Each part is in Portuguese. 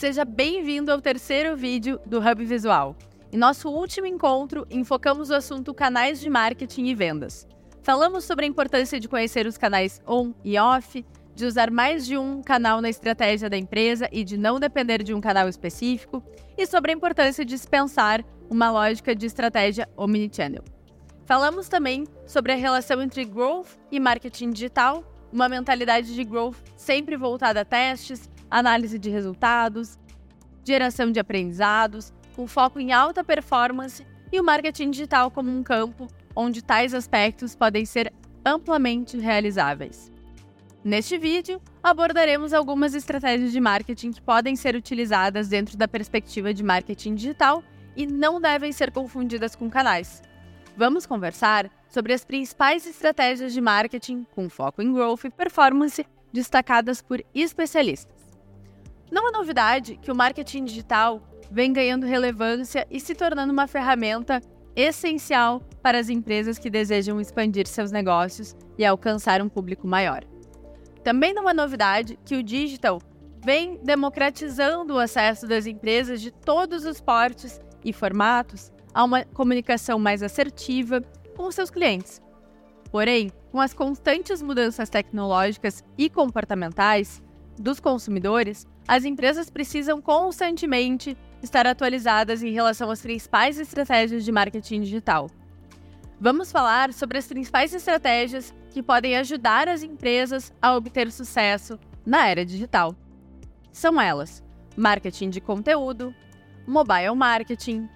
Seja bem-vindo ao terceiro vídeo do Hub Visual. Em nosso último encontro, enfocamos o assunto canais de marketing e vendas. Falamos sobre a importância de conhecer os canais on e off, de usar mais de um canal na estratégia da empresa e de não depender de um canal específico, e sobre a importância de dispensar uma lógica de estratégia omnichannel. Falamos também sobre a relação entre growth e marketing digital, uma mentalidade de growth sempre voltada a testes, análise de resultados, geração de aprendizados, com foco em alta performance e o marketing digital como um campo onde tais aspectos podem ser amplamente realizáveis. Neste vídeo, abordaremos algumas estratégias de marketing que podem ser utilizadas dentro da perspectiva de marketing digital e não devem ser confundidas com canais. Vamos conversar sobre as principais estratégias de marketing com foco em growth e performance destacadas por especialistas. Não é novidade que o marketing digital vem ganhando relevância e se tornando uma ferramenta essencial para as empresas que desejam expandir seus negócios e alcançar um público maior. Também não é novidade que o digital vem democratizando o acesso das empresas de todos os portes e formatos a uma comunicação mais assertiva com seus clientes. Porém, com as constantes mudanças tecnológicas e comportamentais dos consumidores, as empresas precisam constantemente estar atualizadas em relação às principais estratégias de marketing digital. Vamos falar sobre as principais estratégias que podem ajudar as empresas a obter sucesso na era digital. São elas: marketing de conteúdo, mobile marketing,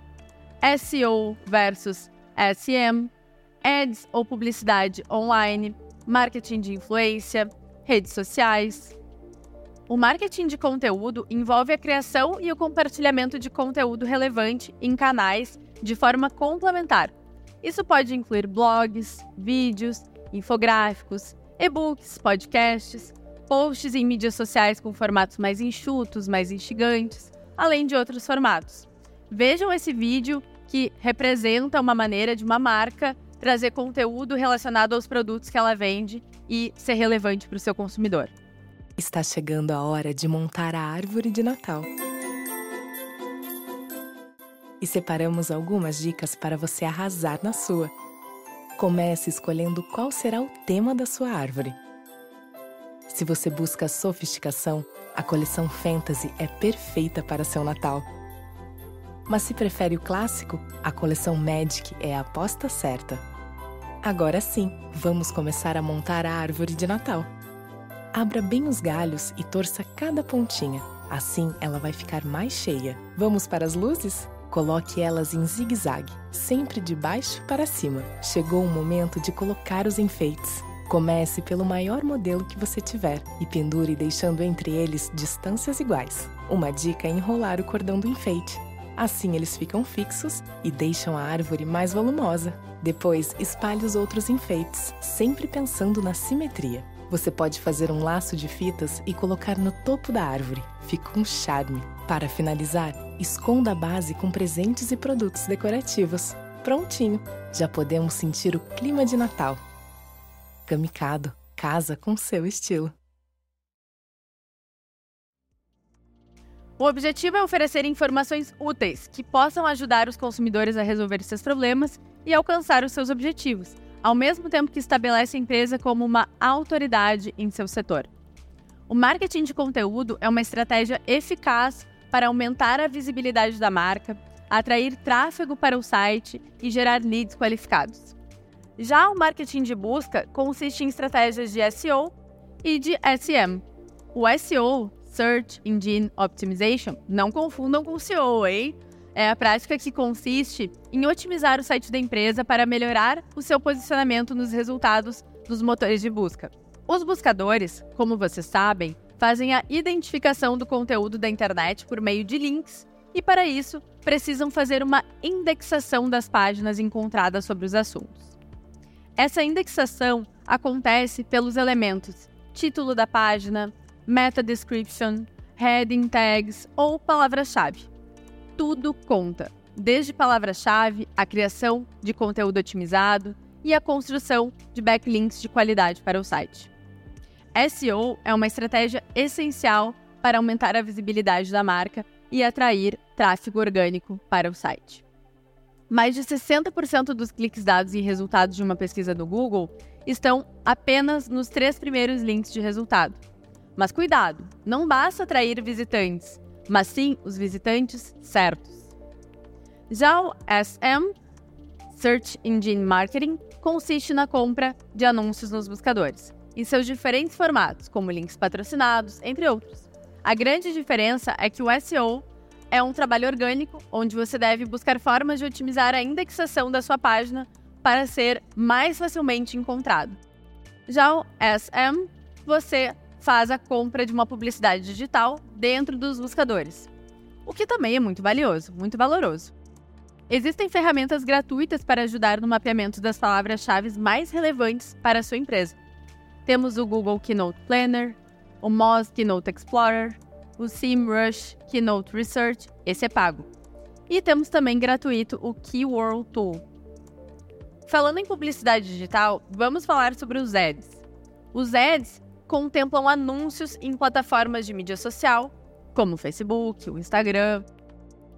SEO versus SM, ads ou publicidade online, marketing de influência, redes sociais, o marketing de conteúdo envolve a criação e o compartilhamento de conteúdo relevante em canais de forma complementar. Isso pode incluir blogs, vídeos, infográficos, e-books, podcasts, posts em mídias sociais com formatos mais enxutos, mais instigantes, além de outros formatos. Vejam esse vídeo que representa uma maneira de uma marca trazer conteúdo relacionado aos produtos que ela vende e ser relevante para o seu consumidor. Está chegando a hora de montar a árvore de Natal. E separamos algumas dicas para você arrasar na sua. Comece escolhendo qual será o tema da sua árvore. Se você busca sofisticação, a coleção Fantasy é perfeita para seu Natal. Mas se prefere o clássico, a coleção Magic é a aposta certa. Agora sim, vamos começar a montar a árvore de Natal. Abra bem os galhos e torça cada pontinha. Assim ela vai ficar mais cheia. Vamos para as luzes? Coloque elas em zigue-zague, sempre de baixo para cima. Chegou o momento de colocar os enfeites. Comece pelo maior modelo que você tiver e pendure deixando entre eles distâncias iguais. Uma dica é enrolar o cordão do enfeite. Assim eles ficam fixos e deixam a árvore mais volumosa. Depois, espalhe os outros enfeites, sempre pensando na simetria. Você pode fazer um laço de fitas e colocar no topo da árvore. Fica um charme. Para finalizar, esconda a base com presentes e produtos decorativos. Prontinho! Já podemos sentir o clima de Natal. Camicado, casa com seu estilo. O objetivo é oferecer informações úteis que possam ajudar os consumidores a resolver seus problemas e alcançar os seus objetivos ao mesmo tempo que estabelece a empresa como uma autoridade em seu setor. O marketing de conteúdo é uma estratégia eficaz para aumentar a visibilidade da marca, atrair tráfego para o site e gerar leads qualificados. Já o marketing de busca consiste em estratégias de SEO e de SM. O SEO, Search Engine Optimization, não confundam com o SEO, hein? É a prática que consiste em otimizar o site da empresa para melhorar o seu posicionamento nos resultados dos motores de busca. Os buscadores, como vocês sabem, fazem a identificação do conteúdo da internet por meio de links e, para isso, precisam fazer uma indexação das páginas encontradas sobre os assuntos. Essa indexação acontece pelos elementos título da página, meta description, heading tags ou palavra-chave tudo conta, desde palavra-chave, a criação de conteúdo otimizado e a construção de backlinks de qualidade para o site. SEO é uma estratégia essencial para aumentar a visibilidade da marca e atrair tráfego orgânico para o site. Mais de 60% dos cliques dados em resultados de uma pesquisa do Google estão apenas nos três primeiros links de resultado. Mas cuidado, não basta atrair visitantes, mas sim os visitantes certos. Já o SM, Search Engine Marketing, consiste na compra de anúncios nos buscadores, em seus diferentes formatos, como links patrocinados, entre outros. A grande diferença é que o SEO é um trabalho orgânico, onde você deve buscar formas de otimizar a indexação da sua página para ser mais facilmente encontrado. Já o SM, você faz a compra de uma publicidade digital dentro dos buscadores, o que também é muito valioso, muito valoroso. Existem ferramentas gratuitas para ajudar no mapeamento das palavras-chave mais relevantes para a sua empresa. Temos o Google Keynote Planner, o Moz Keynote Explorer, o SEMrush Keynote Research, esse é pago. E temos também gratuito o Keyword Tool. Falando em publicidade digital, vamos falar sobre os ads. Os ads contemplam anúncios em plataformas de mídia social, como o Facebook, o Instagram,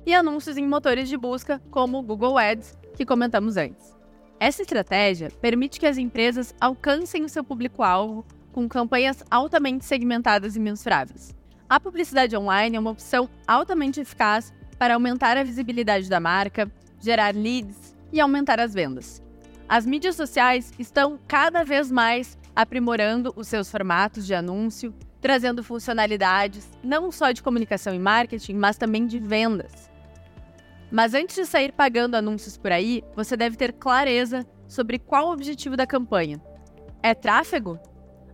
e anúncios em motores de busca, como o Google Ads, que comentamos antes. Essa estratégia permite que as empresas alcancem o seu público-alvo com campanhas altamente segmentadas e mensuráveis. A publicidade online é uma opção altamente eficaz para aumentar a visibilidade da marca, gerar leads e aumentar as vendas. As mídias sociais estão cada vez mais aprimorando os seus formatos de anúncio, trazendo funcionalidades não só de comunicação e marketing, mas também de vendas. Mas antes de sair pagando anúncios por aí, você deve ter clareza sobre qual o objetivo da campanha. É tráfego?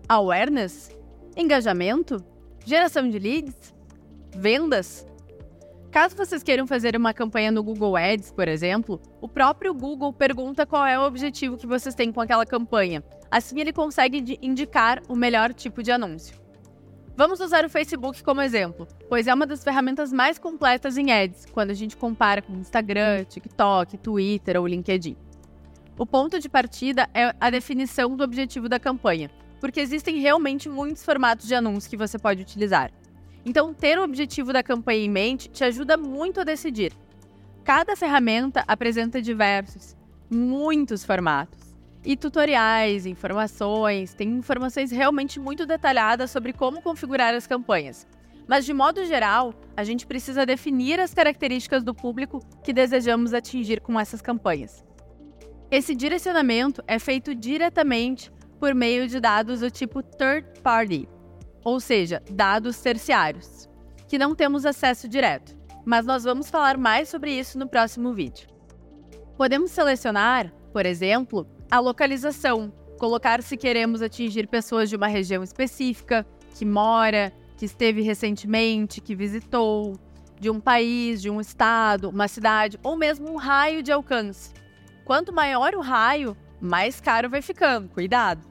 Awareness? Engajamento? Geração de leads? Vendas? Caso vocês queiram fazer uma campanha no Google Ads, por exemplo, o próprio Google pergunta qual é o objetivo que vocês têm com aquela campanha. Assim, ele consegue indicar o melhor tipo de anúncio. Vamos usar o Facebook como exemplo, pois é uma das ferramentas mais completas em ads, quando a gente compara com Instagram, TikTok, Twitter ou LinkedIn. O ponto de partida é a definição do objetivo da campanha, porque existem realmente muitos formatos de anúncios que você pode utilizar. Então, ter o objetivo da campanha em mente te ajuda muito a decidir. Cada ferramenta apresenta diversos, muitos formatos e tutoriais, informações, tem informações realmente muito detalhadas sobre como configurar as campanhas. Mas de modo geral, a gente precisa definir as características do público que desejamos atingir com essas campanhas. Esse direcionamento é feito diretamente por meio de dados do tipo third party, ou seja, dados terciários, que não temos acesso direto. Mas nós vamos falar mais sobre isso no próximo vídeo. Podemos selecionar, por exemplo, a localização, colocar se queremos atingir pessoas de uma região específica, que mora, que esteve recentemente, que visitou, de um país, de um estado, uma cidade ou mesmo um raio de alcance. Quanto maior o raio, mais caro vai ficando, cuidado.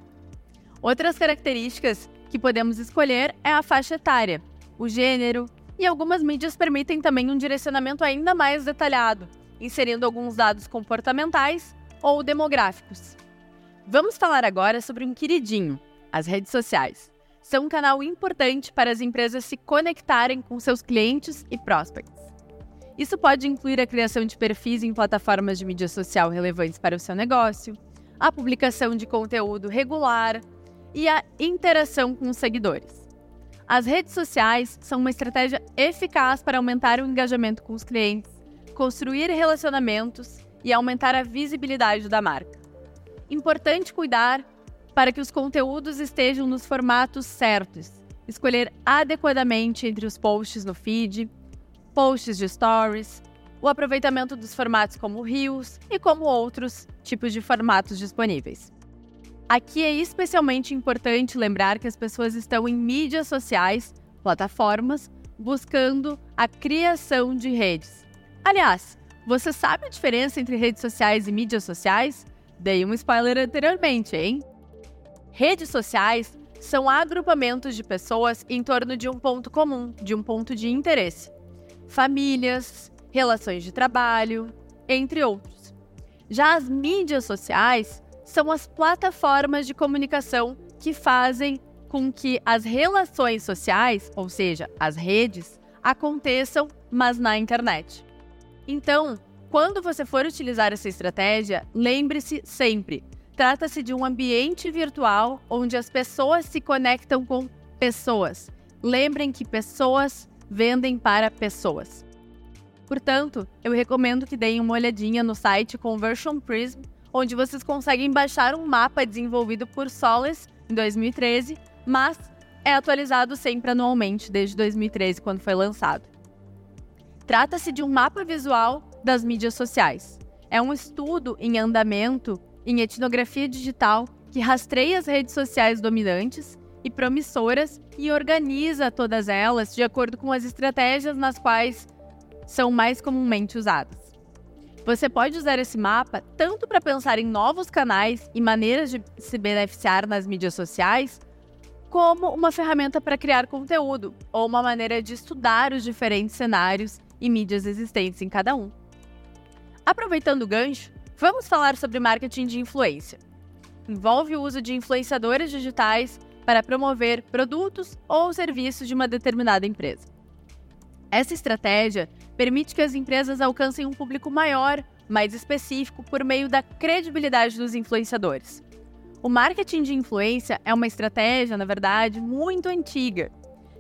Outras características que podemos escolher é a faixa etária, o gênero, e algumas mídias permitem também um direcionamento ainda mais detalhado, inserindo alguns dados comportamentais ou demográficos. Vamos falar agora sobre um queridinho, as redes sociais. São um canal importante para as empresas se conectarem com seus clientes e prospects. Isso pode incluir a criação de perfis em plataformas de mídia social relevantes para o seu negócio, a publicação de conteúdo regular e a interação com os seguidores. As redes sociais são uma estratégia eficaz para aumentar o engajamento com os clientes, construir relacionamentos e aumentar a visibilidade da marca. Importante cuidar para que os conteúdos estejam nos formatos certos, escolher adequadamente entre os posts no feed, posts de stories, o aproveitamento dos formatos como Reels e como outros tipos de formatos disponíveis. Aqui é especialmente importante lembrar que as pessoas estão em mídias sociais, plataformas, buscando a criação de redes. Aliás, você sabe a diferença entre redes sociais e mídias sociais? Dei um spoiler anteriormente, hein? Redes sociais são agrupamentos de pessoas em torno de um ponto comum, de um ponto de interesse. Famílias, relações de trabalho, entre outros. Já as mídias sociais são as plataformas de comunicação que fazem com que as relações sociais, ou seja, as redes, aconteçam, mas na internet. Então, quando você for utilizar essa estratégia, lembre-se sempre: trata-se de um ambiente virtual onde as pessoas se conectam com pessoas. Lembrem que pessoas vendem para pessoas. Portanto, eu recomendo que deem uma olhadinha no site Conversion Prism, onde vocês conseguem baixar um mapa desenvolvido por Solace em 2013, mas é atualizado sempre anualmente desde 2013, quando foi lançado. Trata-se de um mapa visual das mídias sociais. É um estudo em andamento em etnografia digital que rastreia as redes sociais dominantes e promissoras e organiza todas elas de acordo com as estratégias nas quais são mais comumente usadas. Você pode usar esse mapa tanto para pensar em novos canais e maneiras de se beneficiar nas mídias sociais, como uma ferramenta para criar conteúdo ou uma maneira de estudar os diferentes cenários e mídias existentes em cada um. Aproveitando o gancho, vamos falar sobre marketing de influência. Envolve o uso de influenciadores digitais para promover produtos ou serviços de uma determinada empresa. Essa estratégia permite que as empresas alcancem um público maior, mais específico, por meio da credibilidade dos influenciadores. O marketing de influência é uma estratégia, na verdade, muito antiga.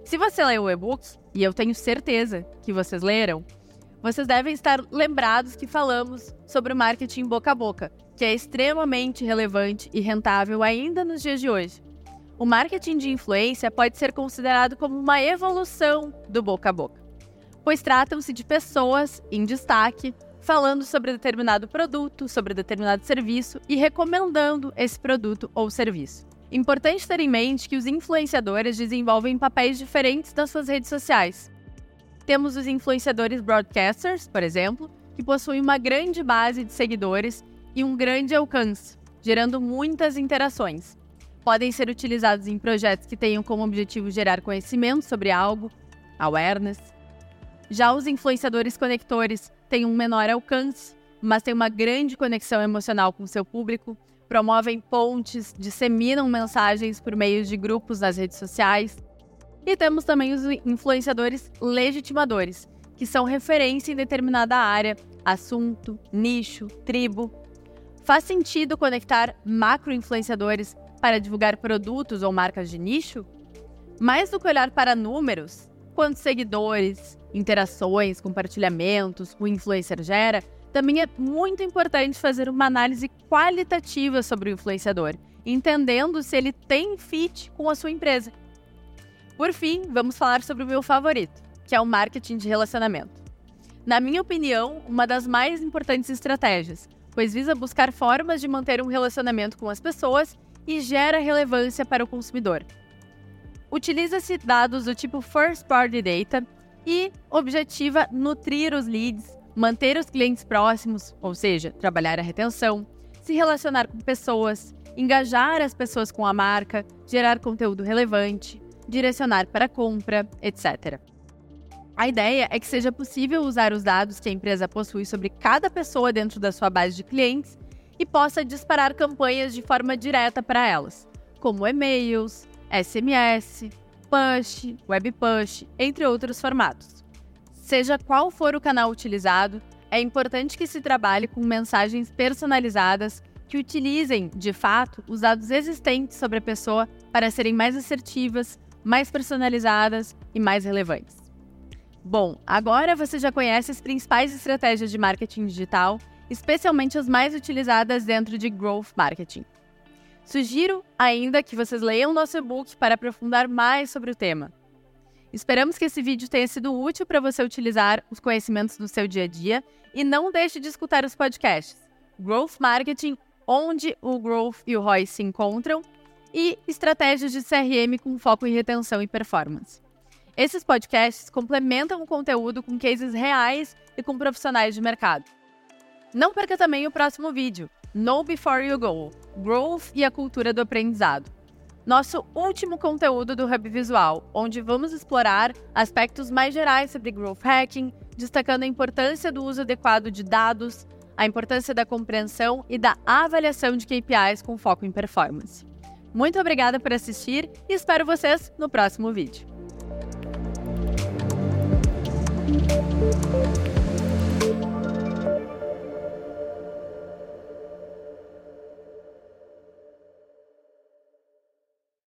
Se você leu o e-book, e eu tenho certeza que vocês leram, vocês devem estar lembrados que falamos sobre o marketing boca a boca, que é extremamente relevante e rentável ainda nos dias de hoje. O marketing de influência pode ser considerado como uma evolução do boca a boca, pois tratam-se de pessoas em destaque falando sobre determinado produto, sobre determinado serviço e recomendando esse produto ou serviço. Importante ter em mente que os influenciadores desenvolvem papéis diferentes nas suas redes sociais. Temos os influenciadores broadcasters, por exemplo, que possuem uma grande base de seguidores e um grande alcance, gerando muitas interações podem ser utilizados em projetos que tenham como objetivo gerar conhecimento sobre algo, awareness. Já os influenciadores conectores têm um menor alcance, mas têm uma grande conexão emocional com seu público, promovem pontes, disseminam mensagens por meio de grupos nas redes sociais. E temos também os influenciadores legitimadores, que são referência em determinada área, assunto, nicho, tribo. Faz sentido conectar macro-influenciadores para divulgar produtos ou marcas de nicho? Mais do que olhar para números, quantos seguidores, interações, compartilhamentos o influencer gera, também é muito importante fazer uma análise qualitativa sobre o influenciador, entendendo se ele tem fit com a sua empresa. Por fim, vamos falar sobre o meu favorito, que é o marketing de relacionamento. Na minha opinião, uma das mais importantes estratégias, pois visa buscar formas de manter um relacionamento com as pessoas e gera relevância para o consumidor. Utiliza-se dados do tipo First Party Data e objetiva nutrir os leads, manter os clientes próximos, ou seja, trabalhar a retenção, se relacionar com pessoas, engajar as pessoas com a marca, gerar conteúdo relevante, direcionar para compra, etc. A ideia é que seja possível usar os dados que a empresa possui sobre cada pessoa dentro da sua base de clientes e possa disparar campanhas de forma direta para elas, como e-mails, SMS, push, web push, entre outros formatos. Seja qual for o canal utilizado, é importante que se trabalhe com mensagens personalizadas que utilizem, de fato, os dados existentes sobre a pessoa para serem mais assertivas, mais personalizadas e mais relevantes. Bom, agora você já conhece as principais estratégias de marketing digital especialmente as mais utilizadas dentro de Growth Marketing. Sugiro ainda que vocês leiam nosso e-book para aprofundar mais sobre o tema. Esperamos que esse vídeo tenha sido útil para você utilizar os conhecimentos do seu dia a dia e não deixe de escutar os podcasts Growth Marketing, onde o Growth e o ROI se encontram, e Estratégias de CRM com foco em retenção e performance. Esses podcasts complementam o conteúdo com cases reais e com profissionais de mercado. Não perca também o próximo vídeo, Know Before You Go, Growth e a Cultura do Aprendizado. Nosso último conteúdo do Hub Visual, onde vamos explorar aspectos mais gerais sobre Growth Hacking, destacando a importância do uso adequado de dados, a importância da compreensão e da avaliação de KPIs com foco em performance. Muito obrigada por assistir e espero vocês no próximo vídeo.